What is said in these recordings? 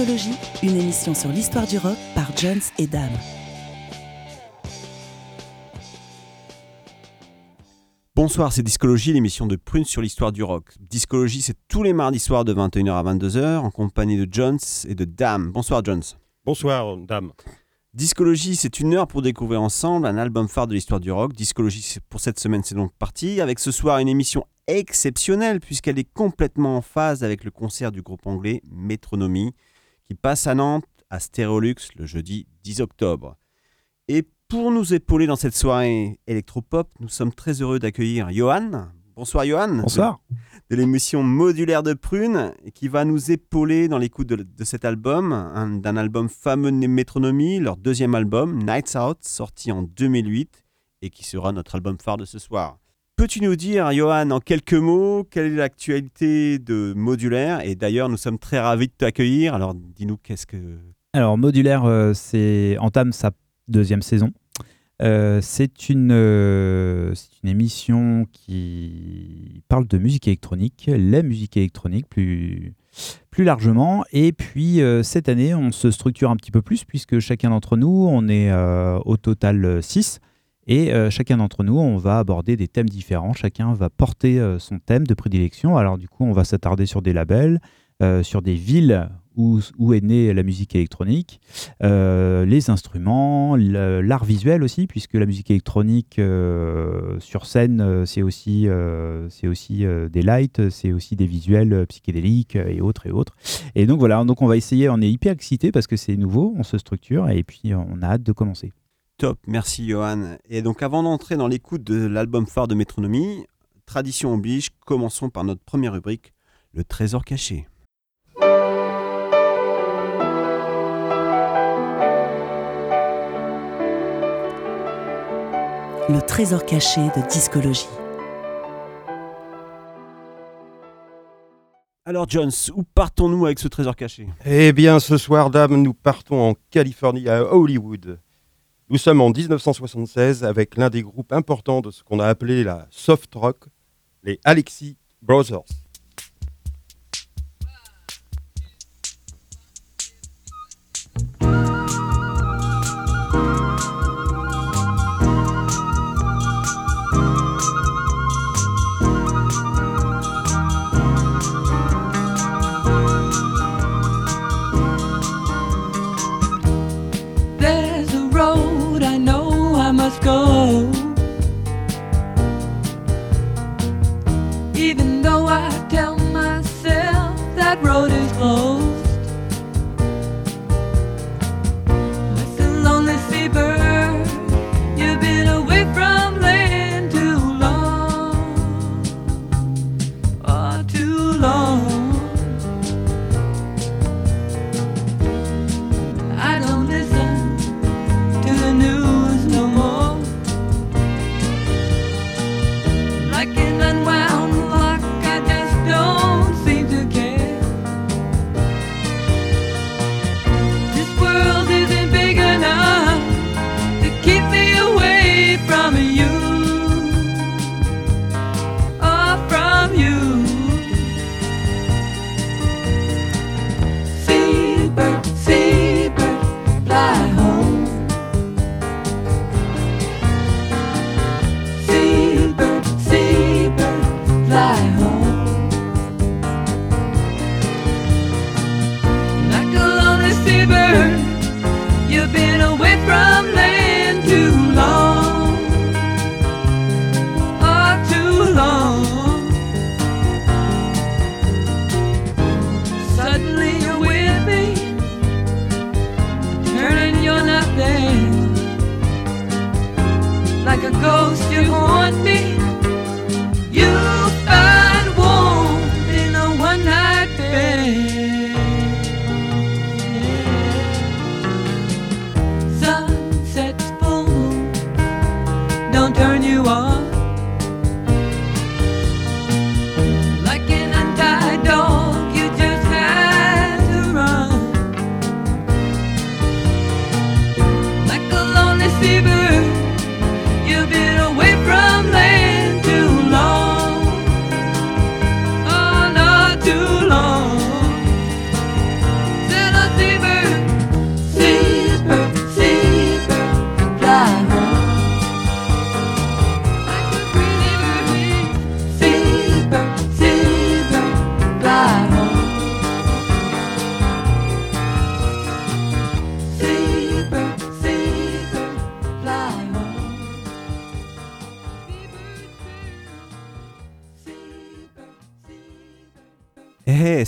Discologie, une émission sur l'histoire du rock par Jones et Dame. Bonsoir, c'est Discologie, l'émission de Prune sur l'histoire du rock. Discologie, c'est tous les mardis soirs de 21h à 22h en compagnie de Jones et de Dame. Bonsoir Jones. Bonsoir Dame. Discologie, c'est une heure pour découvrir ensemble un album phare de l'histoire du rock. Discologie, pour cette semaine, c'est donc parti. Avec ce soir une émission exceptionnelle puisqu'elle est complètement en phase avec le concert du groupe anglais Metronomy qui passe à Nantes à Stéréolux le jeudi 10 octobre. Et pour nous épauler dans cette soirée électropop, nous sommes très heureux d'accueillir Johan. Bonsoir Johan. Bonsoir. De, l'émission Modulaire de Prune, qui va nous épauler dans l'écoute de, cet album, d'un album fameux de Métronomie, leur deuxième album, Nights Out, sorti en 2008, et qui sera notre album phare de ce soir. Peux-tu nous dire, Johan, en quelques mots, quelle est l'actualité de Modulaire? Et d'ailleurs, nous sommes très ravis de t'accueillir. Alors, dis-nous qu'est-ce que... Alors, Modulaire, euh, c'est entame sa deuxième saison. Euh, c'est une, euh, une émission qui parle de musique électronique, la musique électronique plus, plus largement. Et puis cette année, on se structure un petit peu plus puisque chacun d'entre nous, on est au total 6. Et euh, chacun d'entre nous, on va aborder des thèmes différents. Chacun va porter euh, son thème de prédilection. Alors du coup, on va s'attarder sur des labels, euh, sur des villes où, est née la musique électronique, les instruments, l'art visuel aussi, puisque la musique électronique sur scène, c'est aussi, c'est aussi des lights, c'est aussi des visuels psychédéliques et autres et autres. Et donc voilà, donc on va essayer, on est hyper excité parce que c'est nouveau, on se structure et puis on a hâte de commencer. Top, merci Johan. Et donc avant d'entrer dans l'écoute de l'album phare de Métronomie, tradition oblige, commençons par notre première rubrique, le trésor caché. Le trésor caché de discologie. Alors Jones, où partons-nous avec ce trésor caché? Eh bien ce soir, dame, nous partons en Californie, à Hollywood. Nous sommes en 1976 avec l'un des groupes importants de ce qu'on a appelé la soft rock, les Alexi Brothers.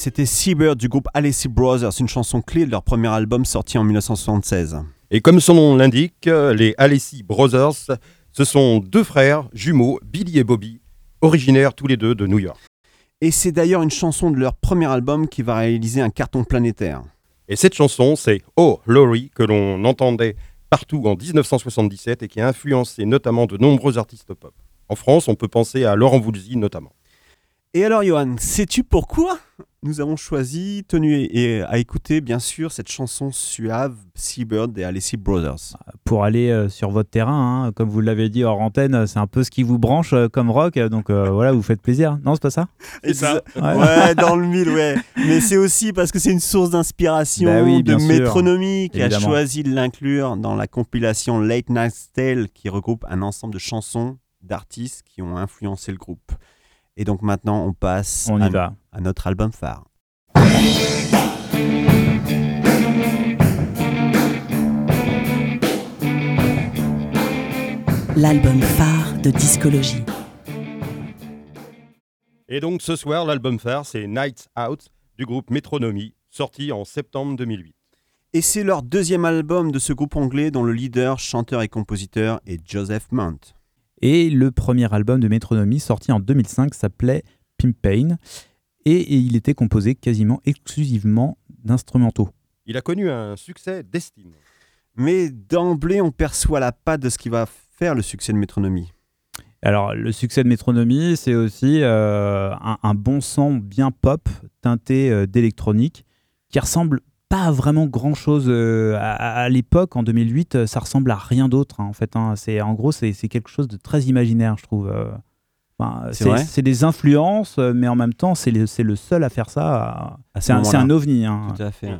C'était Seabird du groupe Alessi Brothers, une chanson clé de leur premier album sorti en 1976. Et comme son nom l'indique, les Alessi Brothers, ce sont deux frères jumeaux, Billy et Bobby, originaires tous les deux de New York. Et c'est d'ailleurs une chanson de leur premier album qui va réaliser un carton planétaire. Et cette chanson, c'est Oh Laurie, que l'on entendait partout en 1977 et qui a influencé notamment de nombreux artistes pop. En France, on peut penser à Laurent Voulzy notamment. Et alors, Johan, sais-tu pourquoi nous avons choisi, tenu et, à écouter, bien sûr, cette chanson suave, Seabird des Alessi Brothers? Pour aller euh, sur votre terrain, hein, comme vous l'avez dit hors antenne, c'est un peu ce qui vous branche euh, comme rock, donc euh, voilà, vous faites plaisir. Non, c'est pas ça? C'est ça. Ouais. Ouais, dans le mille, ouais. Mais c'est aussi parce que c'est une source d'inspiration Bah oui, de métronomie qui a choisi de l'inclure dans la compilation Late Night Tale qui regroupe un ensemble de chansons d'artistes qui ont influencé le groupe. Et donc maintenant, on passe On y à, va. à notre album phare. L'album phare de discologie. Et donc ce soir, l'album phare, c'est Nights Out du groupe Metronomy, sorti en septembre 2008. Et c'est leur deuxième album de ce groupe anglais dont le leader, chanteur et compositeur est Joseph Mount. Et le premier album de Métronomie, sorti en 2005, s'appelait Pimp Pain. Et, et il était composé quasiment exclusivement d'instrumentaux. Il a connu un succès d'estime. Mais d'emblée, on perçoit la patte de ce qui va faire le succès de Métronomie. Alors, le succès de Métronomie, c'est aussi euh, un, un bon son bien pop, teinté euh, d'électronique, qui ressemble pas vraiment grand chose à, à- à l'époque, en 2008, euh, ça ressemble à rien d'autre, hein, en fait. hein. C'est, en gros, c'est, quelque chose de très imaginaire, je trouve. euh. Enfin, C'est des influences, euh, mais en même temps, c'est le, seul à faire ça. C'est un, ovni. hein. Tout à fait.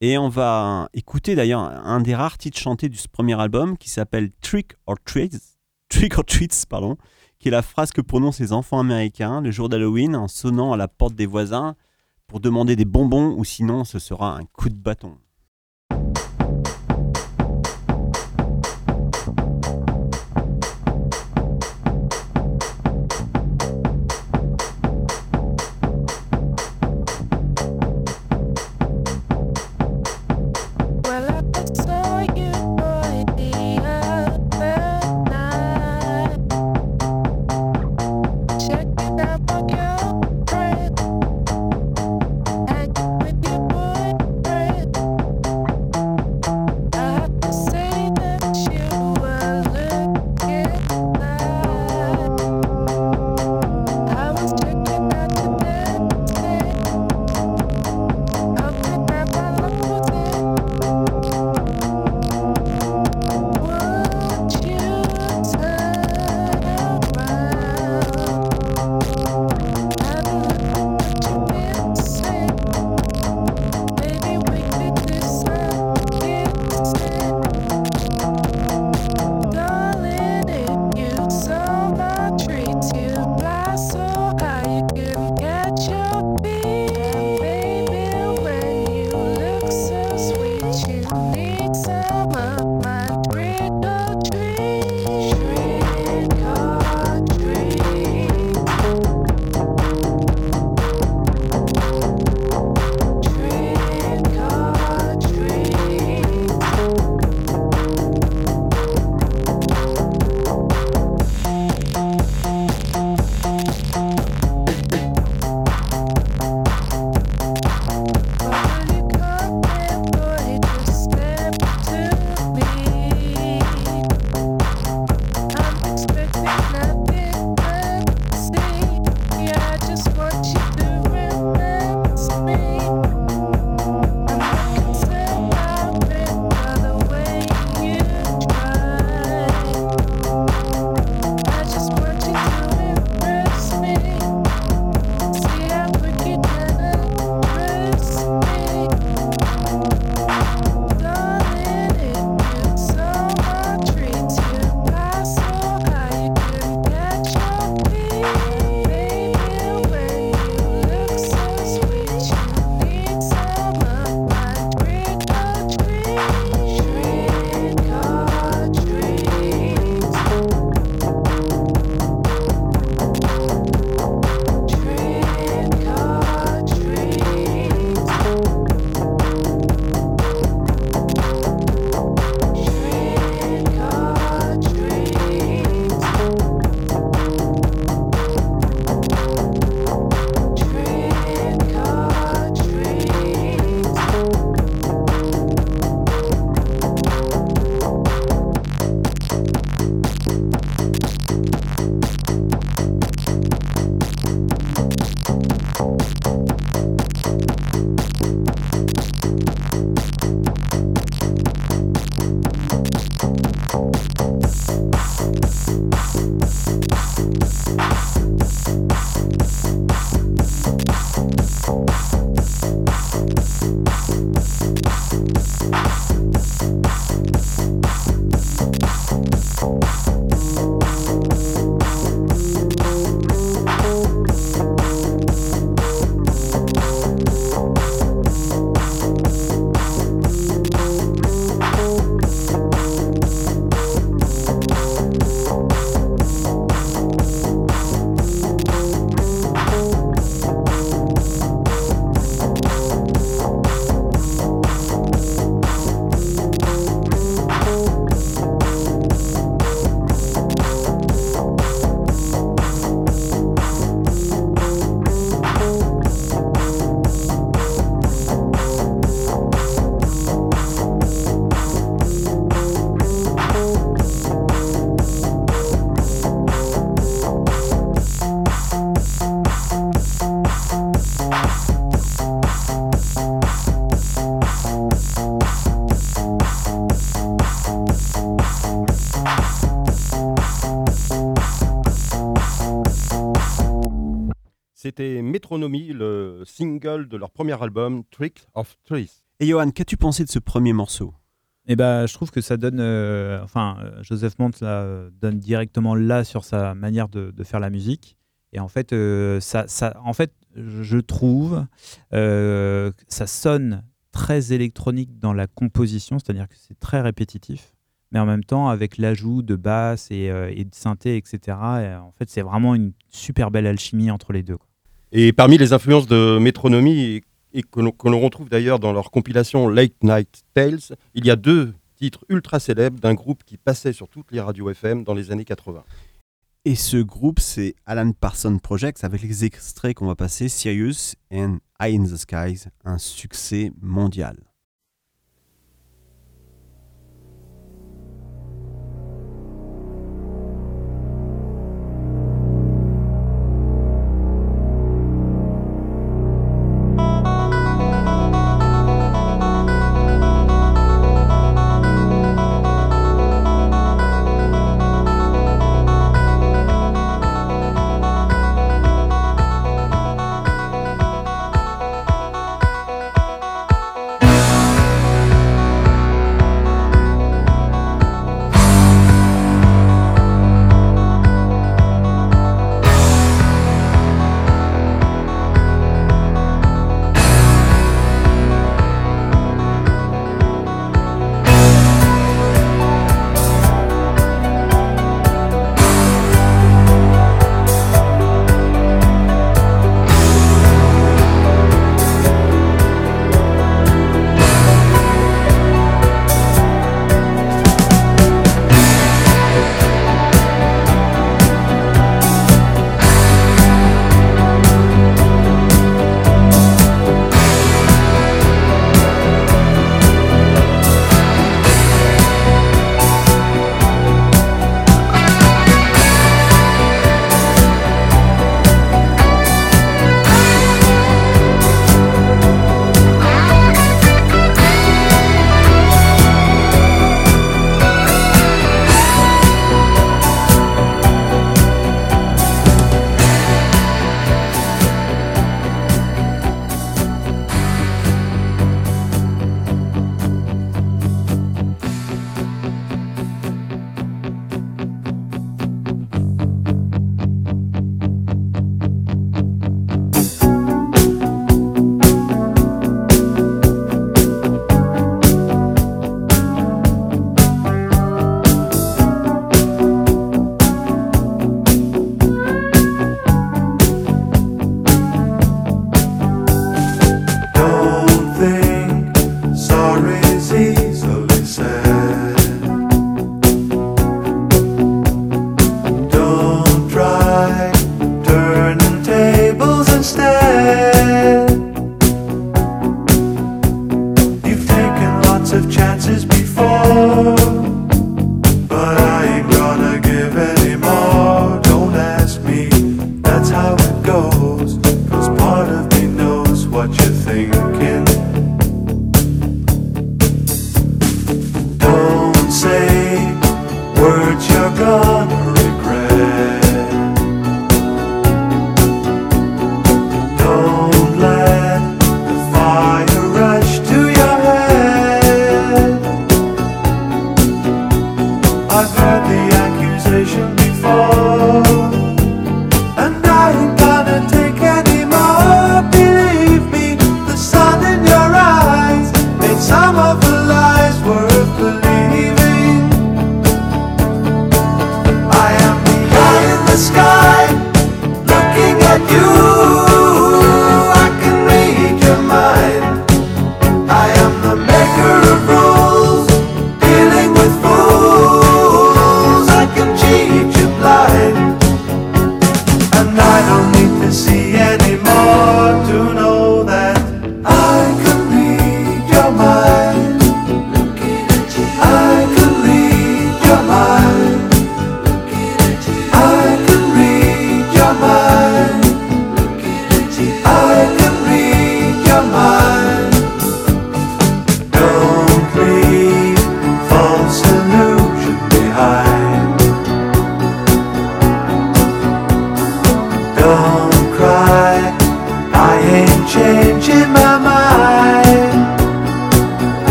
Et on va écouter d'ailleurs un des rares titres chantés de ce premier album qui s'appelle Trick or Treats, Trick or Treats, pardon, qui est la phrase que prononcent les enfants américains le jour d'Halloween en sonnant à la porte des voisins pour demander des bonbons ou sinon ce sera un coup de bâton. C'était Metronomy, le single de leur premier album, Trick of Trees. Et Johan, qu'as-tu pensé de ce premier morceau? Et ben, je trouve que ça donne, euh, enfin, euh, Joseph Mont là, donne directement là sur sa manière de, de faire la musique. Et en fait, euh, ça, ça, en fait, je trouve, euh, que ça sonne très électronique dans la composition, c'est-à-dire que c'est très répétitif, mais en même temps avec l'ajout de basse et, euh, et de synthé, etc. et en fait, c'est vraiment une super belle alchimie entre les deux. quoi. Et parmi les influences de Metronomy, et, et que l'on que l'on retrouve d'ailleurs dans leur compilation Late Night Tales, il y a deux titres ultra célèbres d'un groupe qui passait sur toutes les radios FM dans les années 80. Et ce groupe, c'est Alan Parsons Project avec les extraits qu'on va passer, Sirius and Eye in the Skies, un succès mondial.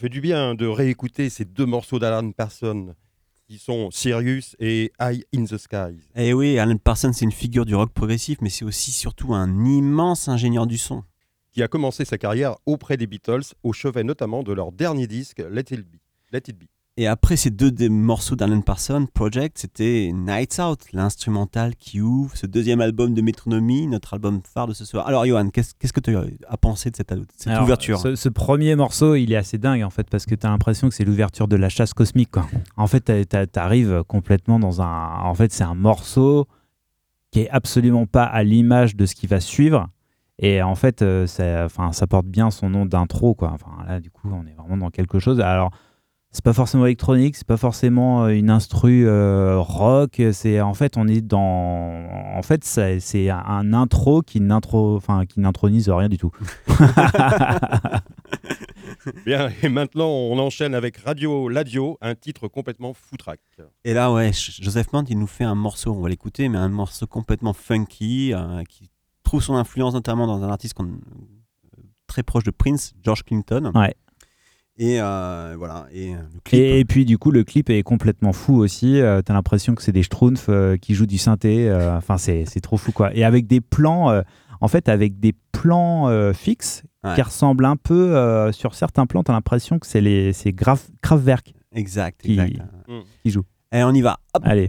Fait du bien de réécouter ces deux morceaux d'Alan Parsons qui sont Sirius et Eye in the Skies. Et oui, Alan Parsons, c'est une figure du rock progressif, mais c'est aussi surtout un immense ingénieur du son. qui a commencé sa carrière auprès des Beatles, au chevet notamment de leur dernier disque, Let It Be. Let It Be. Et après ces deux des morceaux d'Alan Parsons, Project, c'était Nights Out, l'instrumental qui ouvre ce deuxième album de Métronomie, notre album phare de ce soir. Alors, Johan, qu'est-ce que tu as pensé de cette, cette Alors, ouverture Ce, ce premier morceau, il est assez dingue en fait, parce que tu as l'impression que c'est l'ouverture de la chasse cosmique. Quoi. En fait, tu arrives complètement dans un. En fait, c'est un morceau qui est absolument pas à l'image de ce qui va suivre. Et en fait, euh, ça, enfin, ça porte bien son nom d'intro. Enfin, là, du coup, on est vraiment dans quelque chose. Alors, c'est pas forcément électronique, c'est pas forcément euh, une instru euh, rock. C'est en fait, on est dans. En fait, c'est un, intro qui n'intro, enfin, qui n'intronise rien du tout. Bien, et maintenant on enchaîne avec Radio Ladio, un titre complètement foutraque. Et là, ouais, Joseph Mant, il nous fait un morceau, on va l'écouter, mais un morceau complètement funky, euh, qui trouve son influence notamment dans un artiste très proche de Prince, George Clinton. Ouais. Et euh, voilà, et euh, le clip. Et, et puis du coup, le clip est complètement fou aussi. Euh, T'as l'impression que c'est des Schtroumpfs euh, qui jouent du synthé. euh, Enfin, c'est c'est trop fou quoi. Et avec des plans, euh, en fait, avec des plans euh, fixes Ouais. qui ressemblent un peu euh, sur certains plans. T'as l'impression que c'est les c'est Graf- Kraftwerk Exact, qui, exact. Mm. qui joue. Et on y va. Hop. Allez.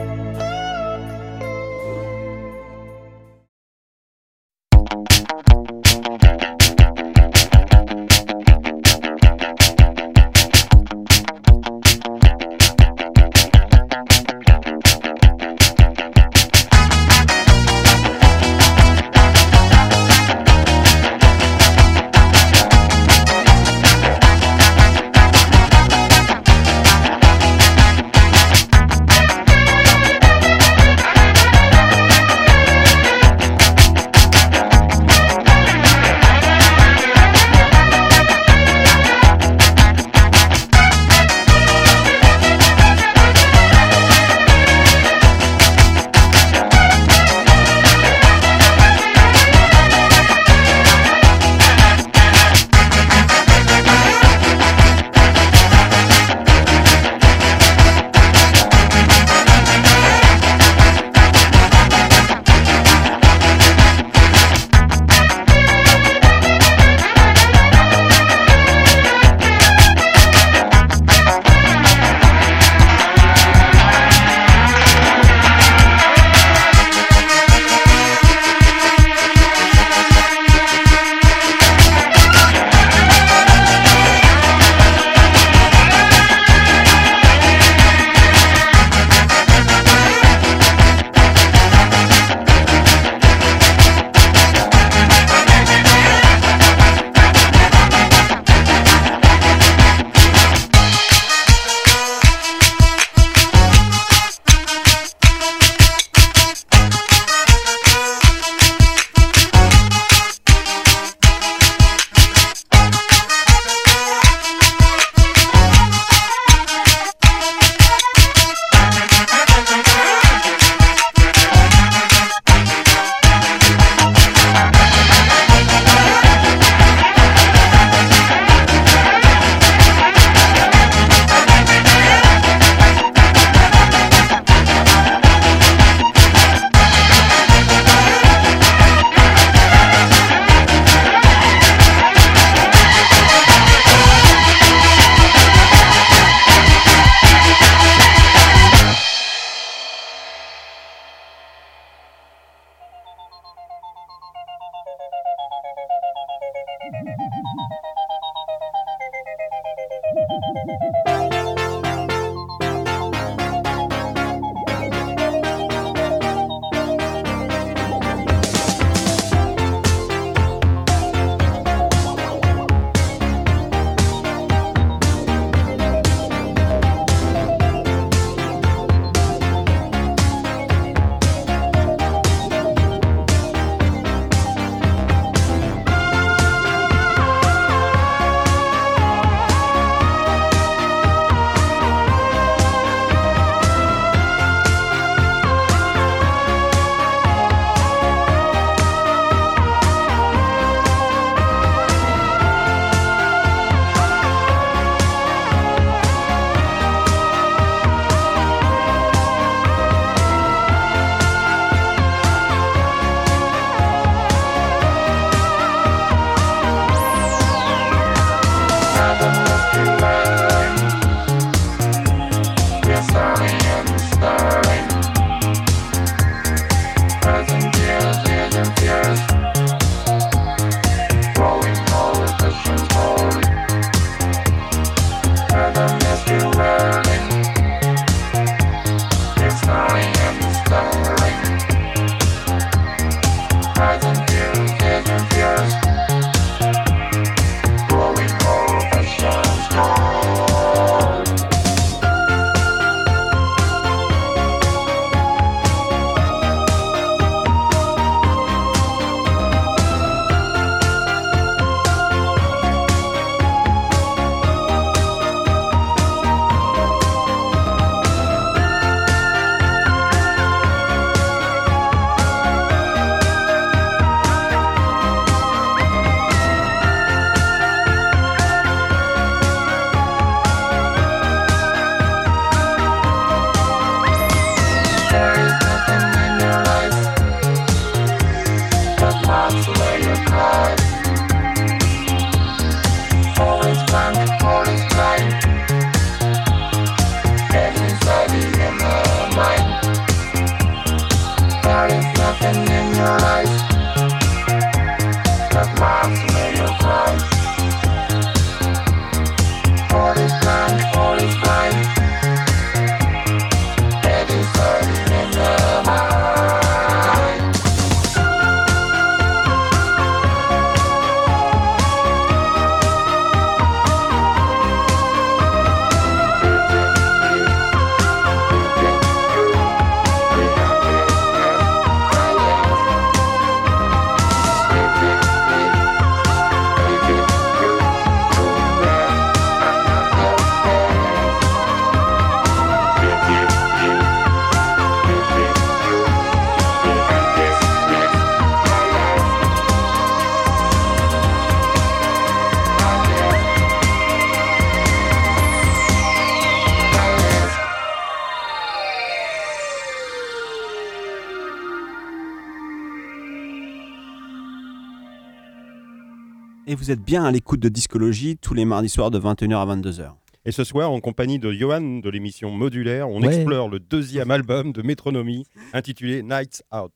Et vous êtes bien à l'écoute de Discologie tous les mardis soirs de 21h à 22h. Et ce soir, en compagnie de Johan de l'émission Modulaire, on Ouais. explore le deuxième album de Métronomie intitulé Nights Out.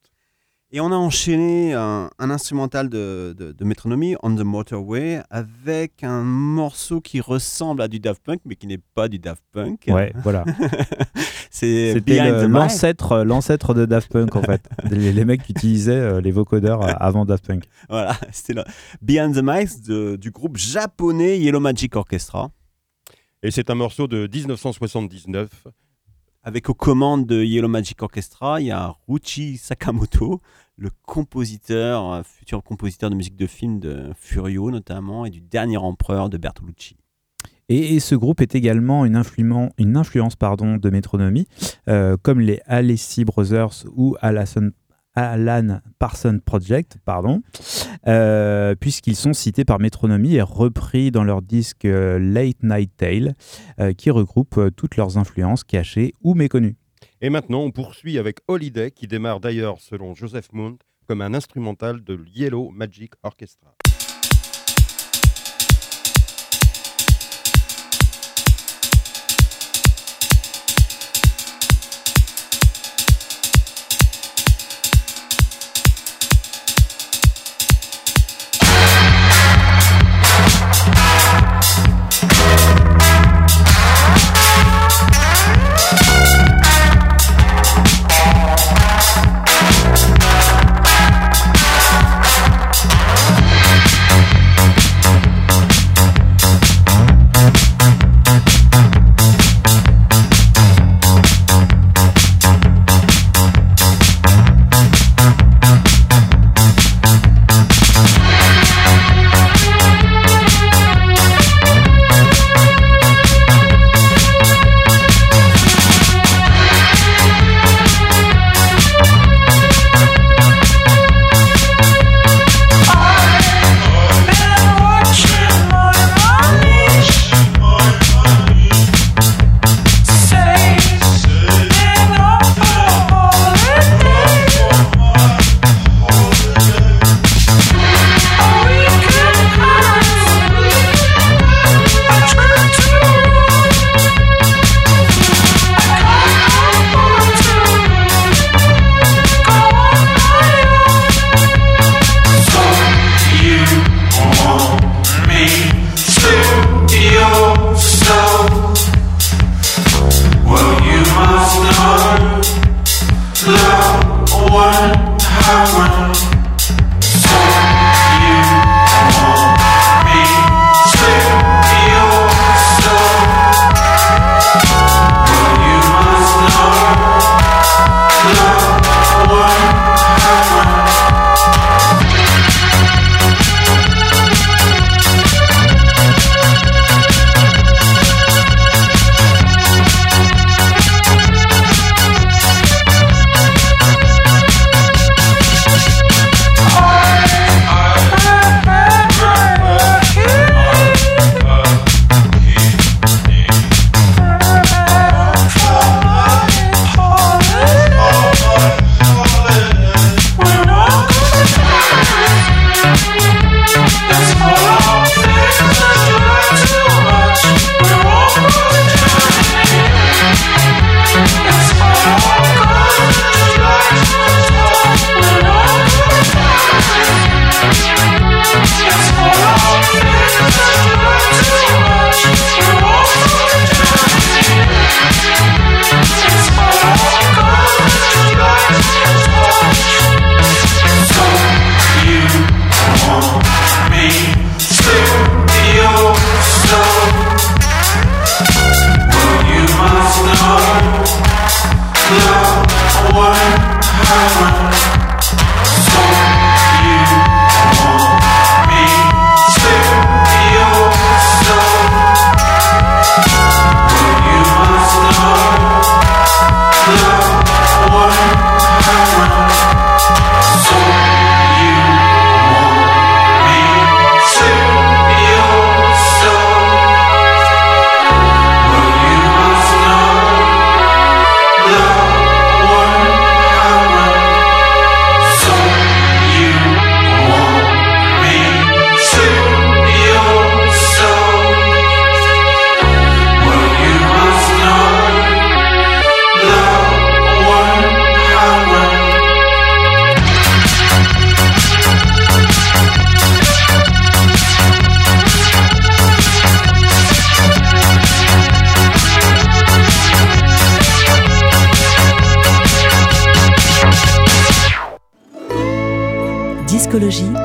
Et on a enchaîné un, un instrumental de, de, de métronomie, On the Motorway, avec un morceau qui ressemble à du Daft Punk, mais qui n'est pas du Daft Punk. Ouais, voilà. C'est C'était the Mic. l'ancêtre, l'ancêtre de Daft Punk en fait. les, les mecs qui utilisaient euh, les vocodeurs euh, avant Daft Punk. Voilà, c'était le Behind the Mics de- du groupe japonais Yellow Magic Orchestra, Et c'est un morceau de 1979. Avec aux commandes de Yellow Magic Orchestra, il y a Ruchi Sakamoto, le compositeur, euh, futur compositeur de musique de film de Furio notamment, et du Dernier Empereur de Bertolucci. Et, ce groupe est également une, influence, de métronomie, euh, comme les Alessi Brothers ou Alan, Alan Parsons Project, pardon, euh, puisqu'ils sont cités par métronomie et repris dans leur disque euh, Late Night Tale, euh, qui regroupe toutes leurs influences cachées ou méconnues. Et maintenant, on poursuit avec Holiday, qui démarre d'ailleurs, selon Joseph Mount, comme un instrumental de Yellow Magic Orchestra.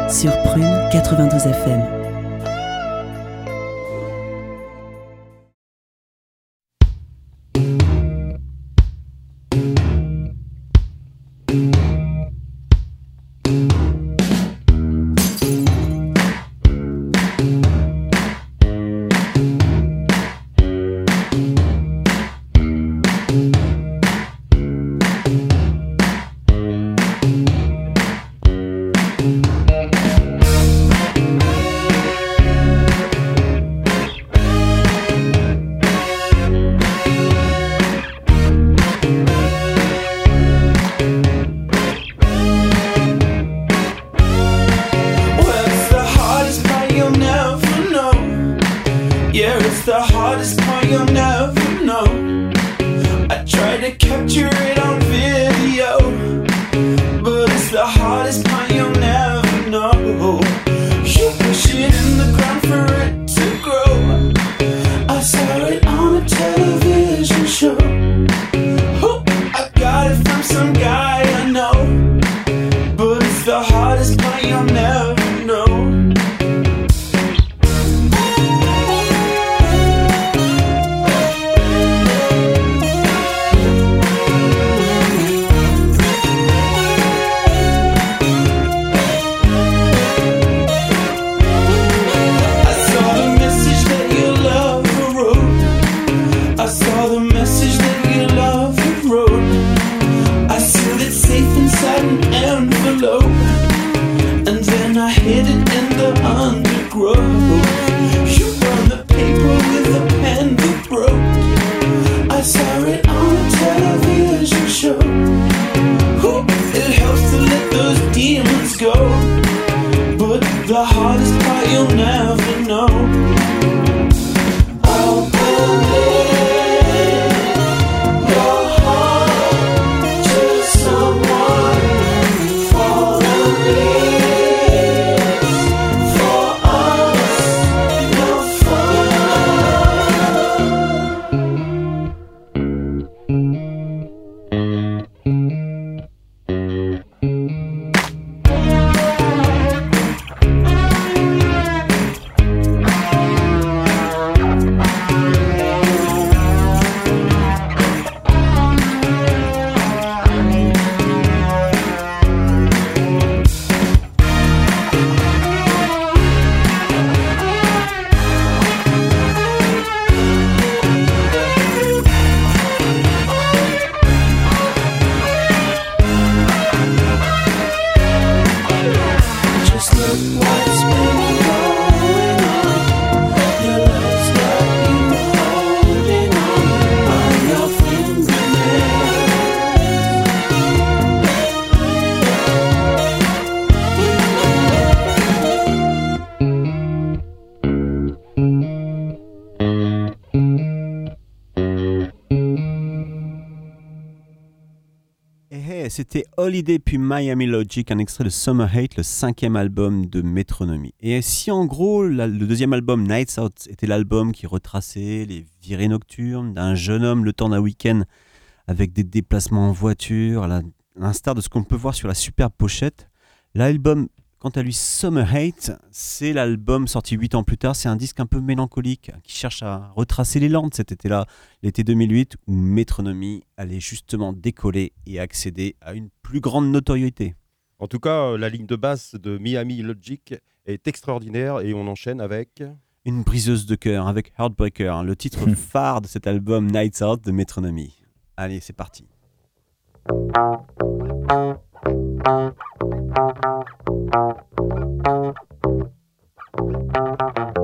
Sur Prune 92 FM. C'était Holiday puis Miami Logic, un extrait de Summer Hate, le cinquième album de Métronomie. Et si en gros le deuxième album Nights Out était l'album qui retraçait les virées nocturnes d'un jeune homme le temps d'un week-end avec des déplacements en voiture, à l'instar de ce qu'on peut voir sur la superbe pochette, l'album quant à lui Summer Hate, c'est l'album sorti 8 ans plus tard, c'est un disque un peu mélancolique qui cherche à retracer l'élan de cet été-là, l'été 2008 où Métronomie allait justement décoller et accéder à une plus grande notoriété. En tout cas, euh, la ligne de basse de Miami Logic est extraordinaire et on enchaîne avec. Une briseuse de cœur avec Heartbreaker, hein, le titre phare de cet album Nights Out de Métronomie. Allez, c'est parti. Thank you.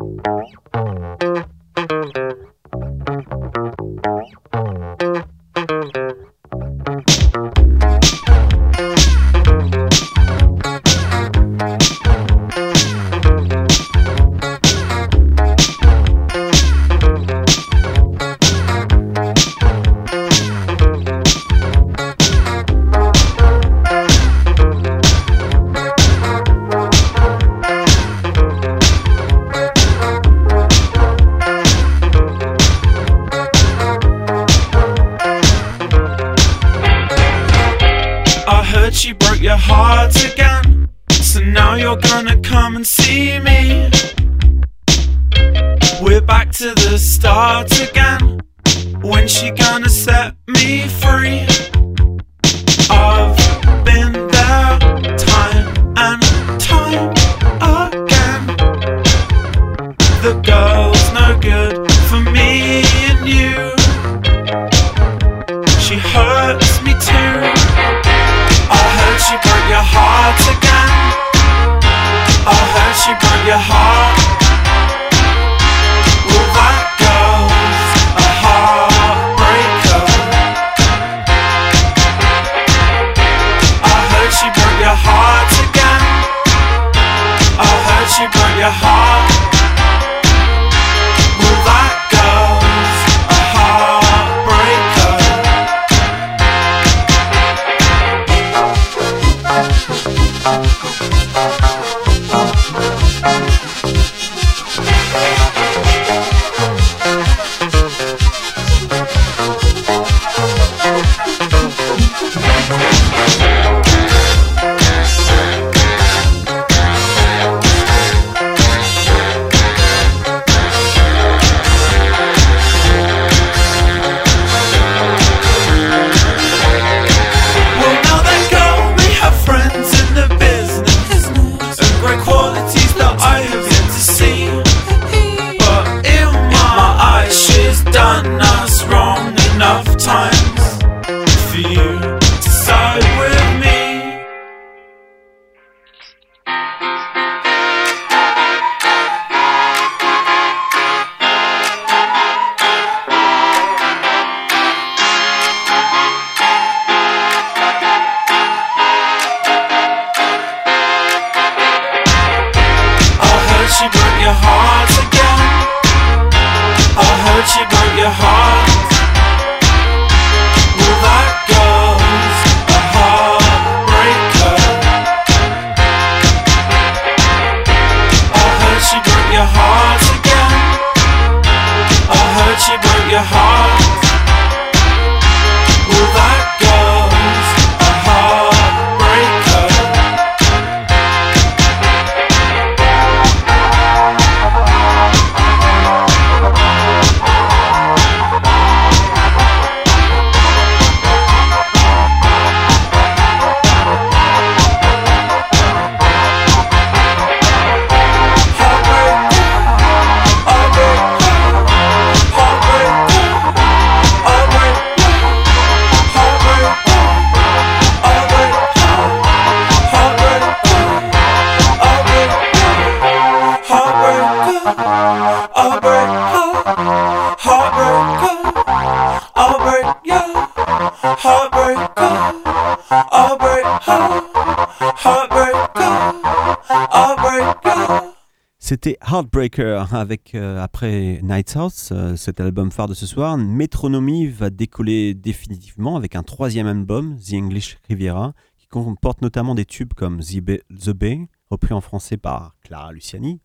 Avec, euh, après Night's House, euh, cet album phare de ce soir. Metronomy va décoller définitivement avec un troisième album, The English Riviera, qui comporte notamment des tubes comme The, The Bay repris en français par Clara Luciani,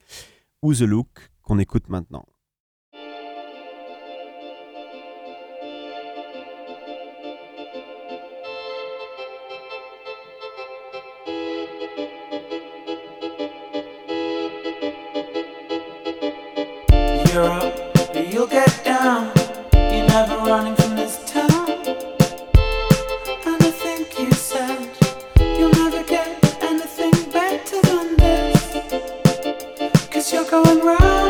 ou The Look, qu'on écoute maintenant. you're going round.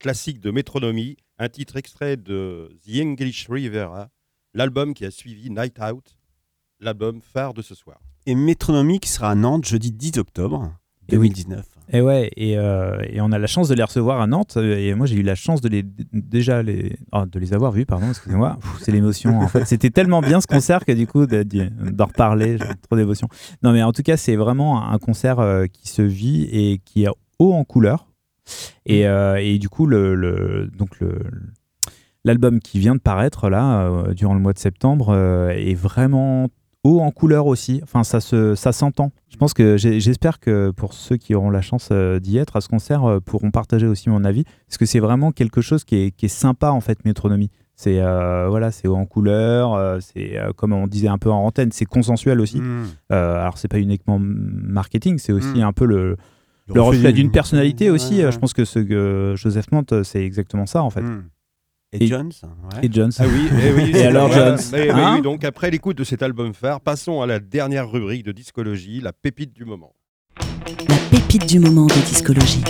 Classique de métronomie, un titre extrait de The English Rivera, l'album qui a suivi Night Out, l'album phare de ce soir. Et Métronomie qui sera à Nantes jeudi 10 octobre Et oui. 2019. Et ouais, et, euh, et on a la chance de les recevoir à Nantes. euh, Et moi, j'ai eu la chance de les déjà les ah, de les avoir vus, pardon, excusez-moi. C'est l'émotion. En fait, c'était tellement bien ce concert que du coup de- de- d'en reparler, j'ai trop d'émotion. Non, mais en tout cas, c'est vraiment un concert euh, qui se vit et qui est haut en couleur. Et, euh, et du coup, le, le- donc le l'album qui vient de paraître là euh, durant le mois de septembre euh, est vraiment haut en couleur aussi. Enfin, ça se, ça s'entend. Je pense que j'espère que pour ceux qui auront la chance euh, d'y être à ce concert pourront partager aussi mon avis, parce que c'est vraiment quelque chose qui est, qui est sympa en fait, Métronomie. C'est voilà, c'est haut en couleur, c'est comme on disait un peu en antenne, c'est consensuel aussi. Mmh. Alors c'est pas uniquement marketing, c'est aussi Mm. un peu le, Le le reflet reflet du- d'une personnalité aussi. ouais. Euh, Je pense que ce que Joseph Mante, c'est exactement ça en fait. Mmh. Et, Et- Jones ouais. Et Jones. Ah oui, eh oui, Et alors. Jones mais Hein oui, donc après l'écoute de cet album phare, passons à la dernière rubrique de discologie, la pépite du moment. La pépite du moment de discologie.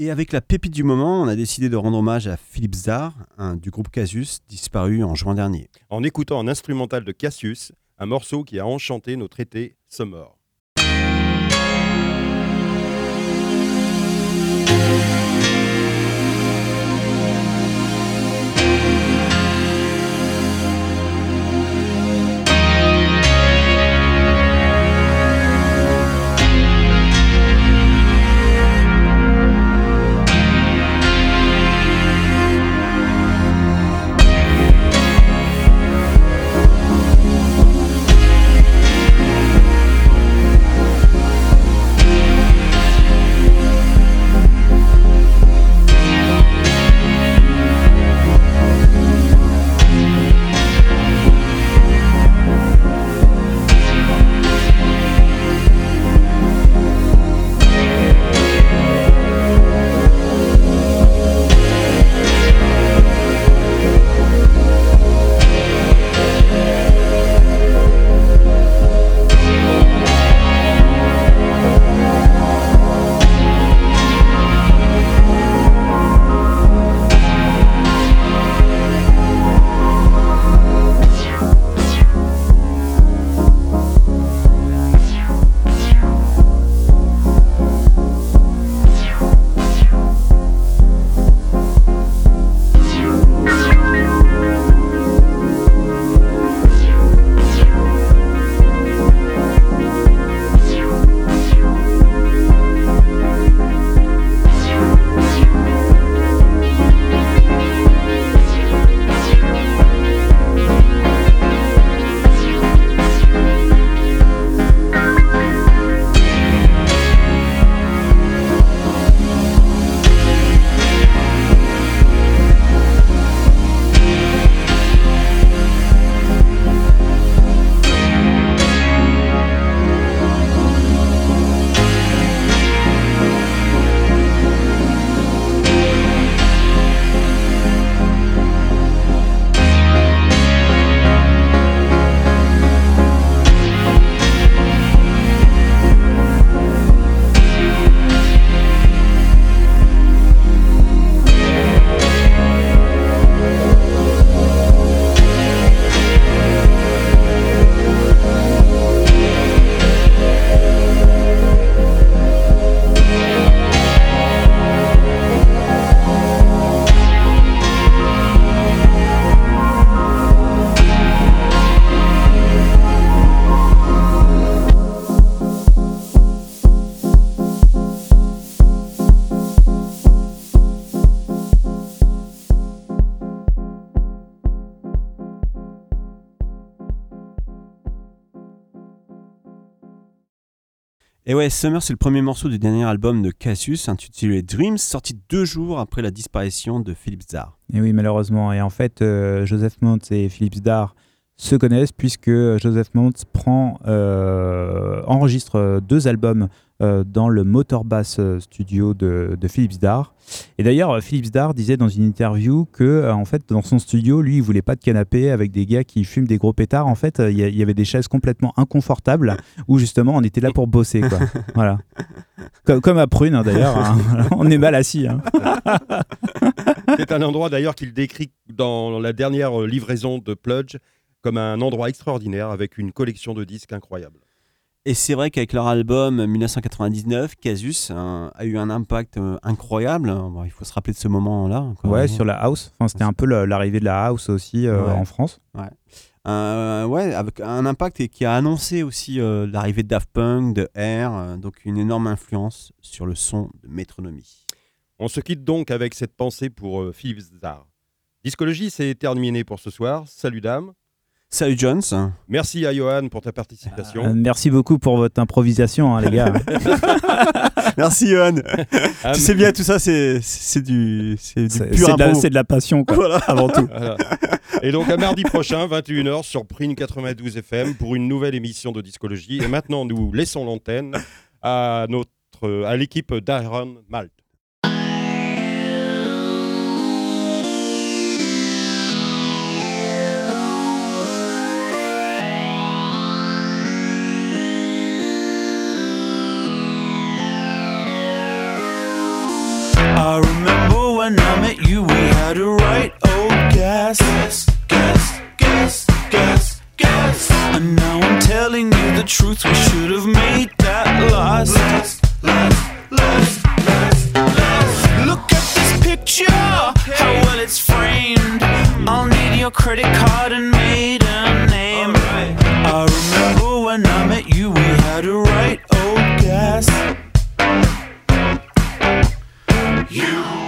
Et avec la pépite du moment, on a décidé de rendre hommage à Philippe Zar, un, du groupe Casus, disparu en juin dernier. En écoutant un instrumental de Cassius, un morceau qui a enchanté notre été Summer. Ouais, Summer, c'est le premier morceau du dernier album de Cassius, intitulé Dreams, sorti deux jours après la disparition de Philippe Zar. Et oui, malheureusement. Et en fait, euh, Joseph Mont et Philippe Zdar se connaissent puisque Joseph Mount prend, euh, enregistre euh, deux albums euh, dans le Motor Bass euh, Studio de, de Philips Dar. Et d'ailleurs, euh, Philips Dar disait dans une interview que, euh, en fait, dans son studio, lui, il voulait pas de canapé avec des gars qui fument des gros pétards. En fait, il y, avait des chaises complètement inconfortables où justement on était là pour bosser, quoi. voilà. Comme, comme à Prune, hein, d'ailleurs. hein. on est mal assis. hein. C'est un endroit d'ailleurs qu'il décrit dans la dernière livraison de Pludge comme un endroit extraordinaire avec une collection de disques incroyable. Et c'est vrai qu'avec leur album 1999, Casus hein, a eu un impact euh, incroyable. Bon, il faut se rappeler de ce moment-là. Ouais, sur la house. Enfin, c'était un peu l'arrivée de la house aussi euh, Ouais. en France. Euh, ouais, avec un impact et qui a annoncé aussi euh, l'arrivée de Daft Punk, de Air, euh, donc une énorme influence sur le son de Métronomie. On se quitte donc avec cette pensée pour euh, Philippe Zar. Discologie, c'est terminé pour ce soir. Salut dame. Salut Jones. Merci à Johan pour ta participation. Euh, merci beaucoup pour votre improvisation, hein, les gars. Merci Johan. Ah, tu sais bien, tout ça, c'est c'est du, c'est du C'est pur c'est de, la- impro. c'est de la passion, quoi, Voilà. avant tout. Voilà. Et donc à mardi prochain, 21h sur Prune 92 FM pour une nouvelle émission de discologie. Et maintenant, nous laissons l'antenne à notre à l'équipe d'Aaron Malt. I remember when I met you, we had a right oh, old gas. Gas, gas, gas, gas, gas. And now I'm telling you the truth, we should have made that last. Last, last, last, last, last. Look at this picture, how well it's framed. I'll need your credit card and maiden name. I remember when I met you, we had a right oh, old gas. You